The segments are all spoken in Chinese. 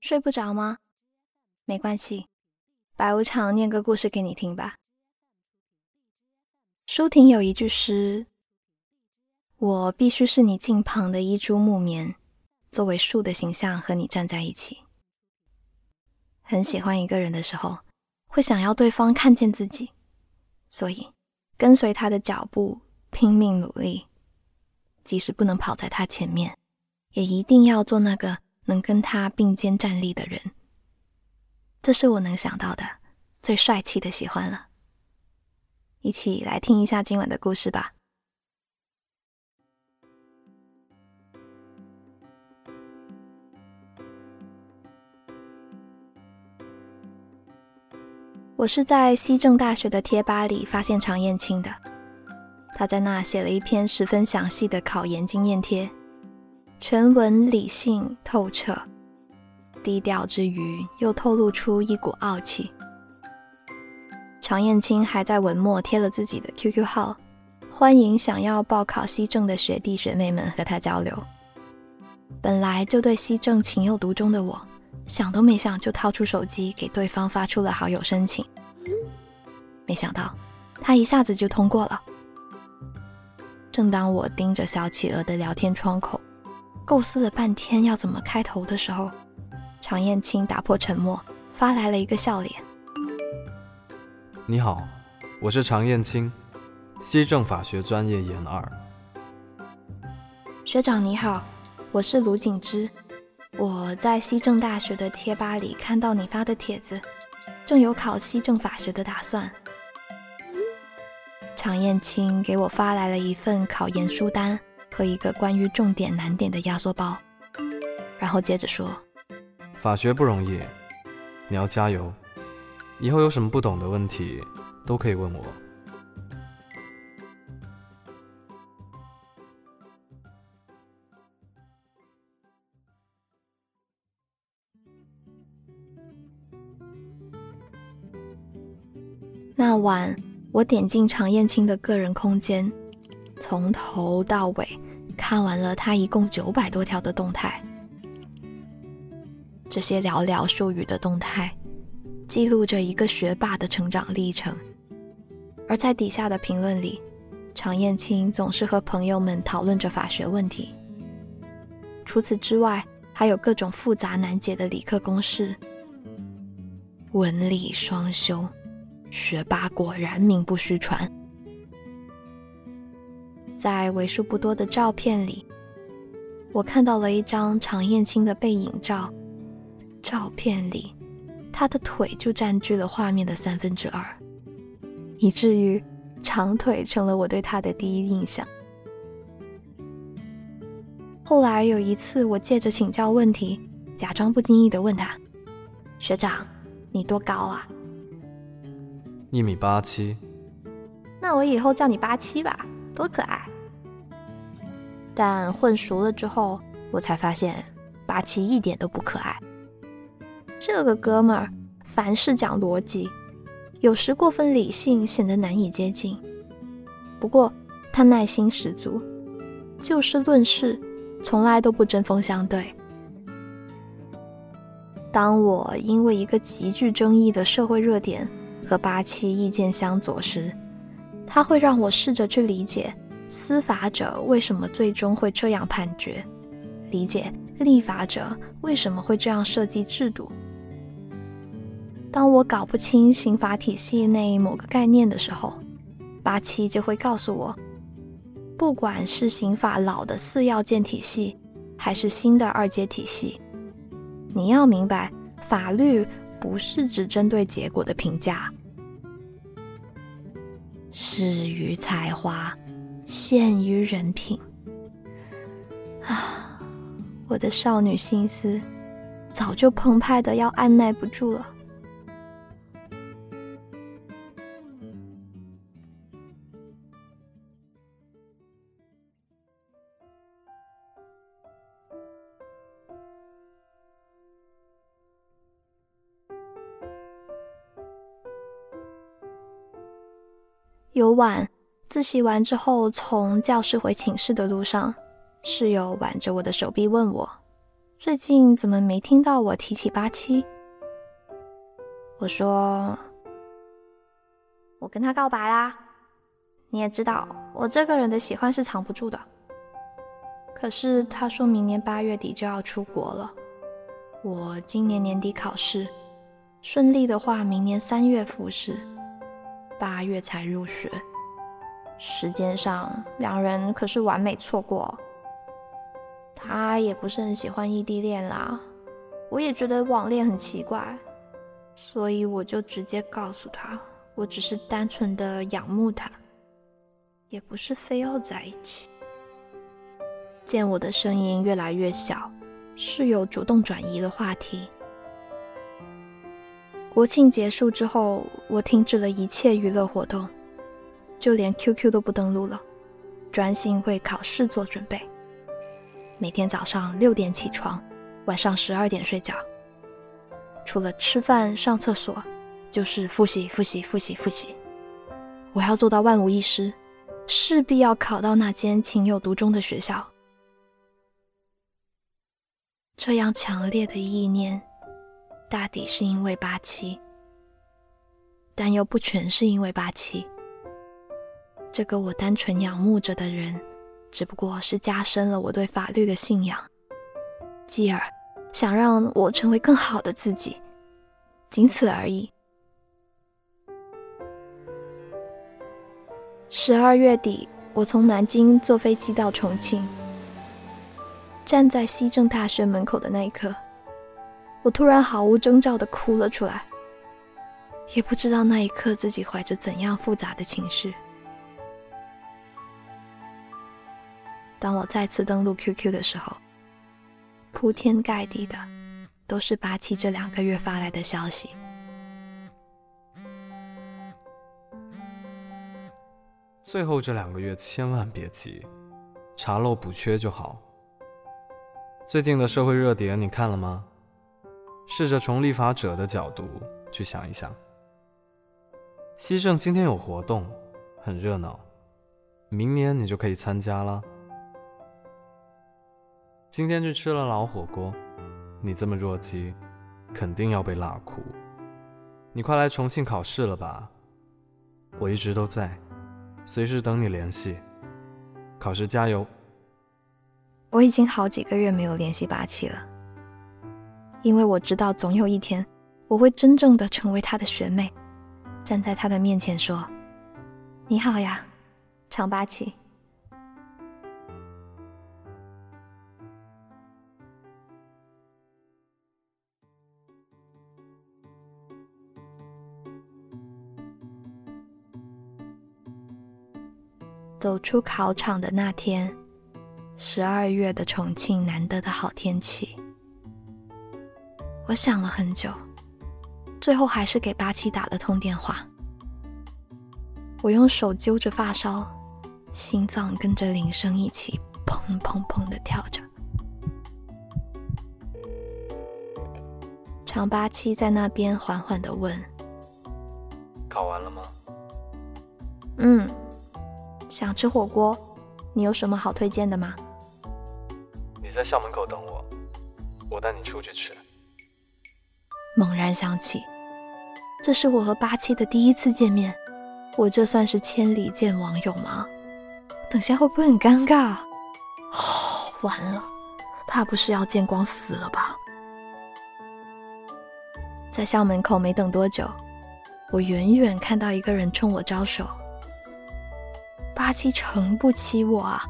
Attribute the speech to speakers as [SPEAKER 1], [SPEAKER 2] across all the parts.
[SPEAKER 1] 睡不着吗？没关系，白无常念个故事给你听吧。舒婷有一句诗：“我必须是你近旁的一株木棉，作为树的形象和你站在一起。”很喜欢一个人的时候，会想要对方看见自己，所以跟随他的脚步，拼命努力，即使不能跑在他前面，也一定要做那个。能跟他并肩站立的人，这是我能想到的最帅气的喜欢了。一起来听一下今晚的故事吧。我是在西政大学的贴吧里发现常燕青的，他在那写了一篇十分详细的考研经验贴。全文理性透彻，低调之余又透露出一股傲气。常燕青还在文末贴了自己的 QQ 号，欢迎想要报考西政的学弟学妹们和他交流。本来就对西政情有独钟的我，想都没想就掏出手机给对方发出了好友申请。没想到他一下子就通过了。正当我盯着小企鹅的聊天窗口。构思了半天要怎么开头的时候，常燕青打破沉默，发来了一个笑脸。
[SPEAKER 2] 你好，我是常燕青，西政法学专业研二。
[SPEAKER 1] 学长你好，我是卢景之，我在西政大学的贴吧里看到你发的帖子，正有考西政法学的打算。常燕青给我发来了一份考研书单。和一个关于重点难点的压缩包，然后接着说：“
[SPEAKER 2] 法学不容易，你要加油。以后有什么不懂的问题，都可以问我。”
[SPEAKER 1] 那晚，我点进常燕青的个人空间。从头到尾看完了他一共九百多条的动态，这些寥寥数语的动态记录着一个学霸的成长历程。而在底下的评论里，常燕青总是和朋友们讨论着法学问题。除此之外，还有各种复杂难解的理科公式。文理双修，学霸果然名不虚传。在为数不多的照片里，我看到了一张常燕青的背影照。照片里，他的腿就占据了画面的三分之二，以至于长腿成了我对他的第一印象。后来有一次，我借着请教问题，假装不经意地问他：“学长，你多高啊？”“
[SPEAKER 2] 一米八七。”“
[SPEAKER 1] 那我以后叫你八七吧，多可爱。”但混熟了之后，我才发现八七一点都不可爱。这个哥们儿凡事讲逻辑，有时过分理性，显得难以接近。不过他耐心十足，就事论事，从来都不针锋相对。当我因为一个极具争议的社会热点和八七意见相左时，他会让我试着去理解。司法者为什么最终会这样判决？理解立法者为什么会这样设计制度？当我搞不清刑法体系内某个概念的时候，八七就会告诉我：不管是刑法老的四要件体系，还是新的二阶体系，你要明白，法律不是只针对结果的评价，始于才华。陷于人品啊！我的少女心思早就澎湃的要按耐不住了。昨晚。自习完之后，从教室回寝室的路上，室友挽着我的手臂问我：“最近怎么没听到我提起八七？我说，我跟他告白啦。你也知道，我这个人的喜欢是藏不住的。可是他说明年八月底就要出国了，我今年年底考试，顺利的话，明年三月复试，八月才入学。时间上，两人可是完美错过。他也不是很喜欢异地恋啦，我也觉得网恋很奇怪，所以我就直接告诉他，我只是单纯的仰慕他，也不是非要在一起。见我的声音越来越小，室友主动转移了话题。国庆结束之后，我停止了一切娱乐活动，就连 QQ 都不登录了，专心为考试做准备。每天早上六点起床，晚上十二点睡觉。除了吃饭、上厕所，就是复习、复习、复习、复习。我要做到万无一失，势必要考到那间情有独钟的学校。这样强烈的意念，大抵是因为八七，但又不全是因为八七。这个我单纯仰慕着的人。只不过是加深了我对法律的信仰，继而想让我成为更好的自己，仅此而已。十二月底，我从南京坐飞机到重庆，站在西政大学门口的那一刻，我突然毫无征兆的哭了出来，也不知道那一刻自己怀着怎样复杂的情绪。当我再次登录 QQ 的时候，铺天盖地的都是八七这两个月发来的消息。
[SPEAKER 2] 最后这两个月千万别急，查漏补缺就好。最近的社会热点你看了吗？试着从立法者的角度去想一想。西正今天有活动，很热闹，明年你就可以参加了。今天去吃了老火锅，你这么弱鸡，肯定要被辣哭。你快来重庆考试了吧？我一直都在，随时等你联系。考试加油！
[SPEAKER 1] 我已经好几个月没有联系八七了，因为我知道总有一天我会真正的成为他的学妹，站在他的面前说：“你好呀，常八七。”走出考场的那天，十二月的重庆难得的好天气。我想了很久，最后还是给八七打了通电话。我用手揪着发梢，心脏跟着铃声一起砰砰砰的跳着。常八七在那边缓缓的问：“
[SPEAKER 2] 考完了吗？”“
[SPEAKER 1] 嗯。”想吃火锅，你有什么好推荐的吗？
[SPEAKER 2] 你在校门口等我，我带你出去吃。
[SPEAKER 1] 猛然想起，这是我和八七的第一次见面，我这算是千里见网友吗？等下会不会很尴尬？哦，完了，怕不是要见光死了吧？在校门口没等多久，我远远看到一个人冲我招手。八七诚不欺我啊，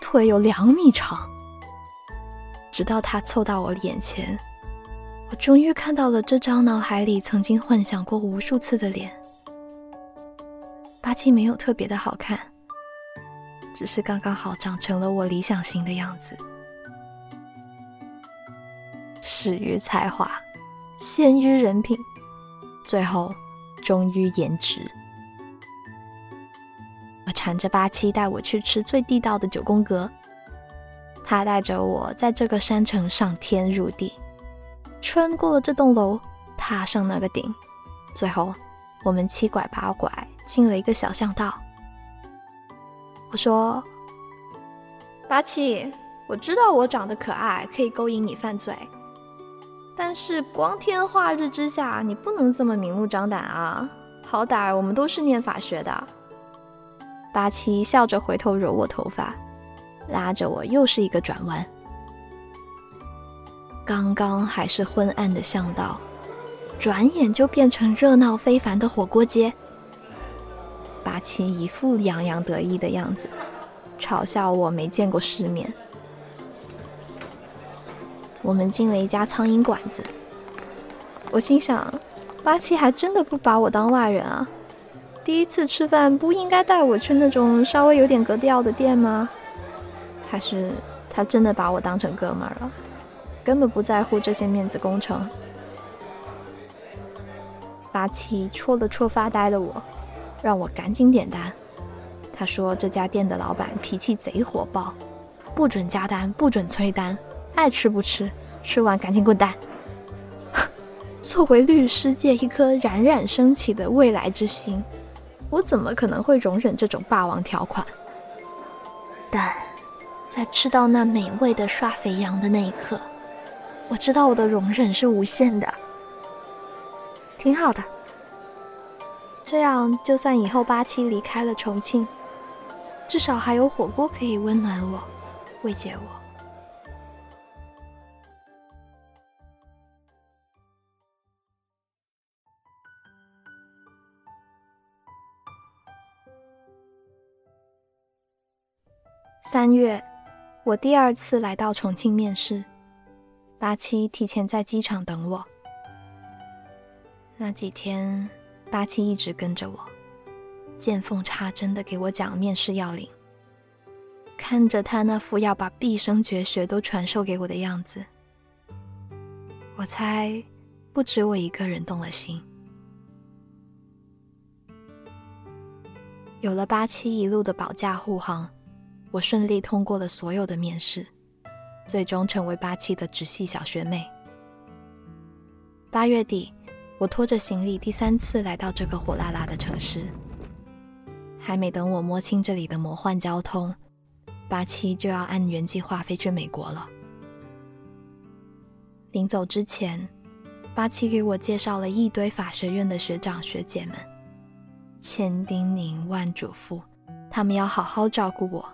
[SPEAKER 1] 腿有两米长。直到他凑到我眼前，我终于看到了这张脑海里曾经幻想过无数次的脸。八七没有特别的好看，只是刚刚好长成了我理想型的样子。始于才华，先于人品，最后终于颜值。我缠着八七带我去吃最地道的九宫格，他带着我在这个山城上天入地，穿过了这栋楼，踏上那个顶，最后我们七拐八拐进了一个小巷道。我说：“八七，我知道我长得可爱，可以勾引你犯罪，但是光天化日之下，你不能这么明目张胆啊！好歹我们都是念法学的。八七笑着回头揉我头发，拉着我又是一个转弯。刚刚还是昏暗的巷道，转眼就变成热闹非凡的火锅街。八七一副洋洋得意的样子，嘲笑我没见过世面。我们进了一家苍蝇馆子，我心想，八七还真的不把我当外人啊！第一次吃饭不应该带我去那种稍微有点格调的店吗？还是他真的把我当成哥们儿了？根本不在乎这些面子工程。八七戳了戳发呆的我，让我赶紧点单。他说这家店的老板脾气贼火爆，不准加单，不准催单，爱吃不吃，吃完赶紧滚蛋。作为律师界一颗冉冉升起的未来之星，我怎么可能会容忍这种霸王条款？但在吃到那美味的刷肥羊的那一刻。我知道我的容忍是无限的，挺好的。这样，就算以后八七离开了重庆，至少还有火锅可以温暖我、慰藉我。三月，我第二次来到重庆面试。八七提前在机场等我。那几天，八七一直跟着我，见缝插针的给我讲面试要领。看着他那副要把毕生绝学都传授给我的样子，我猜不止我一个人动了心。有了八七一路的保驾护航，我顺利通过了所有的面试。最终成为八七的直系小学妹。八月底，我拖着行李第三次来到这个火辣辣的城市。还没等我摸清这里的魔幻交通，八七就要按原计划飞去美国了。临走之前，八七给我介绍了一堆法学院的学长学姐们，千叮咛万嘱咐，他们要好好照顾我。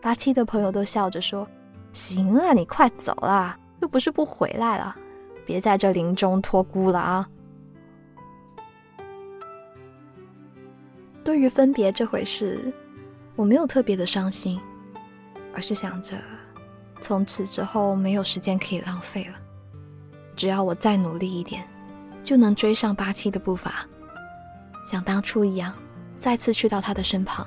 [SPEAKER 1] 八七的朋友都笑着说。行了，你快走啦，又不是不回来了，别在这林中托孤了啊！对于分别这回事，我没有特别的伤心，而是想着从此之后没有时间可以浪费了，只要我再努力一点，就能追上八七的步伐，像当初一样，再次去到他的身旁。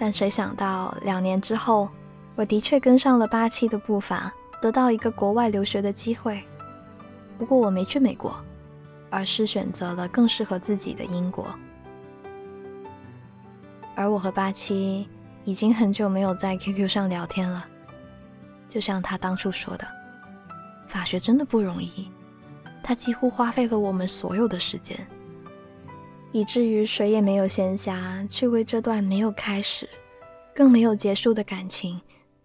[SPEAKER 1] 但谁想到，两年之后，我的确跟上了八七的步伐，得到一个国外留学的机会。不过我没去美国，而是选择了更适合自己的英国。而我和八七已经很久没有在 QQ 上聊天了。就像他当初说的，法学真的不容易，他几乎花费了我们所有的时间。以至于谁也没有闲暇去为这段没有开始、更没有结束的感情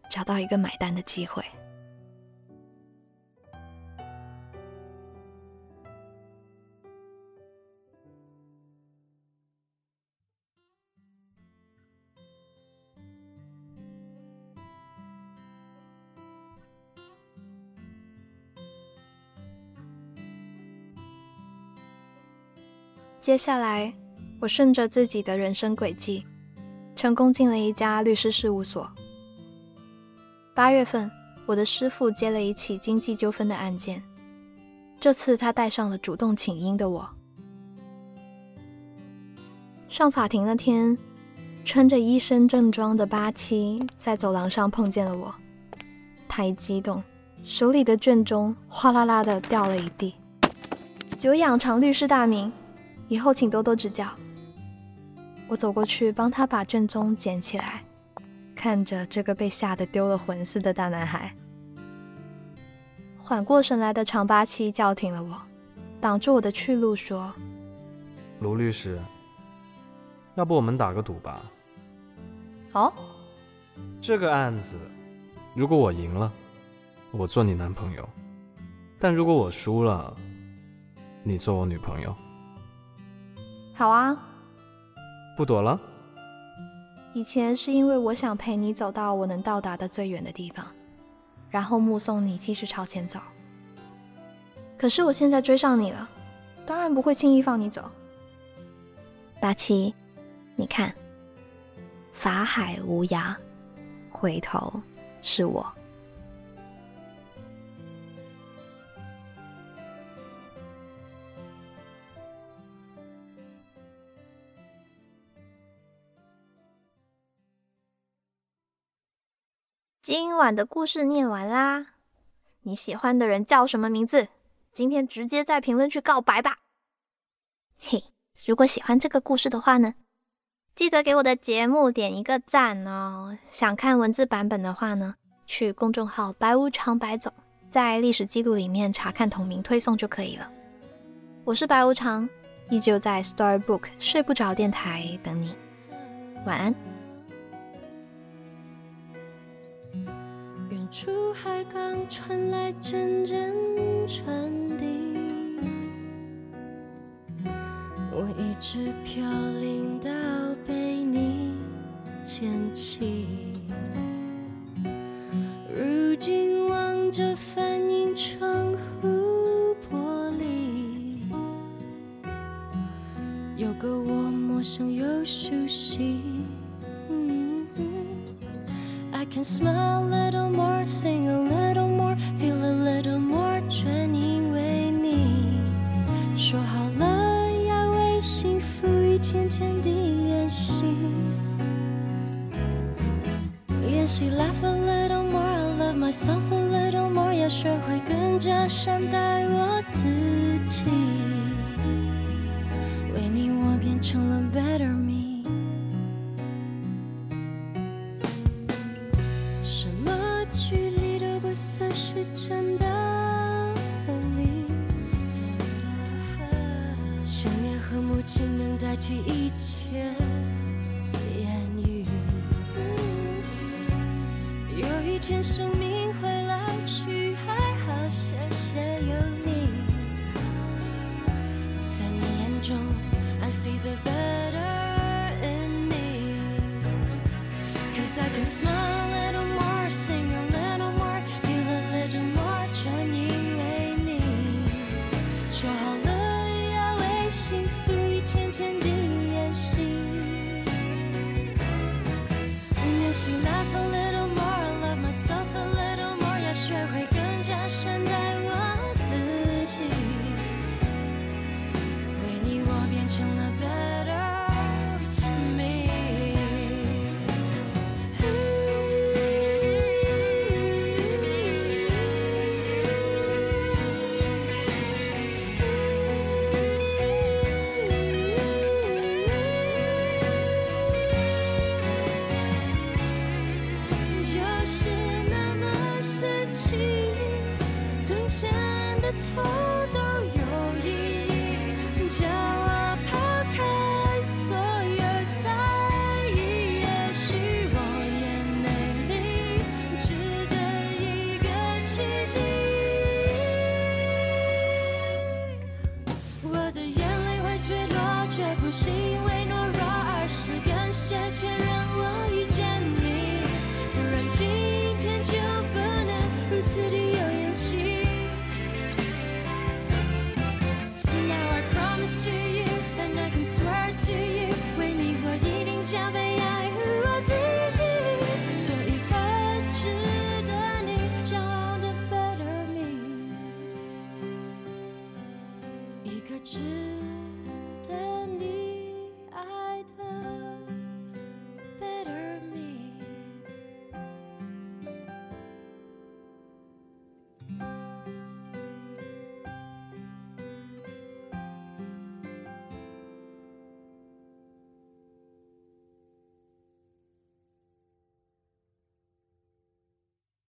[SPEAKER 1] 找到一个买单的机会。接下来，我顺着自己的人生轨迹，成功进了一家律师事务所。八月份，我的师傅接了一起经济纠纷的案件，这次他带上了主动请缨的我。上法庭那天，穿着医生正装的八七在走廊上碰见了我，他一激动，手里的卷宗哗啦啦的掉了一地。久仰常律师大名。以后请多多指教。我走过去帮他把卷宗捡起来，看着这个被吓得丢了魂似的大男孩。缓过神来的长八七叫停了我，挡住我的去路，说：“
[SPEAKER 2] 卢律师，要不我们打个赌吧？”
[SPEAKER 1] 哦，
[SPEAKER 2] 这个案子，如果我赢了，我做你男朋友；但如果我输了，你做我女朋友。
[SPEAKER 1] 好啊。
[SPEAKER 2] 不躲了。
[SPEAKER 1] 以前是因为我想陪你走到我能到达的最远的地方，然后目送你继续朝前走。可是我现在追上你了，当然不会轻易放你走。八七，你看，法海无涯，回头是我。今晚的故事念完啦，你喜欢的人叫什么名字？今天直接在评论区告白吧。嘿，如果喜欢这个故事的话呢，记得给我的节目点一个赞哦。想看文字版本的话呢，去公众号“白无常白总”在历史记录里面查看同名推送就可以了。我是白无常，依旧在 Storybook 睡不着电台等你，晚安。
[SPEAKER 3] 海港传来阵阵传笛，我一直飘零到被你捡起。如今望着反映窗户玻璃，有个我陌生又熟悉。Can smile a little more, sing a little more, feel a little more，全因为你。说好了要为幸福一天天地练习，练习 laugh a little more, I love myself a little more，要学会更加善待我自己。为你，我变成了真的分离，想念和母亲能代替一切言语。有一天生命会老去，还好谢谢有你，在你眼中，I see the better in me，cause I can smile a little 醒来。起，从前的错都有意义，骄傲。为你，我一定加倍。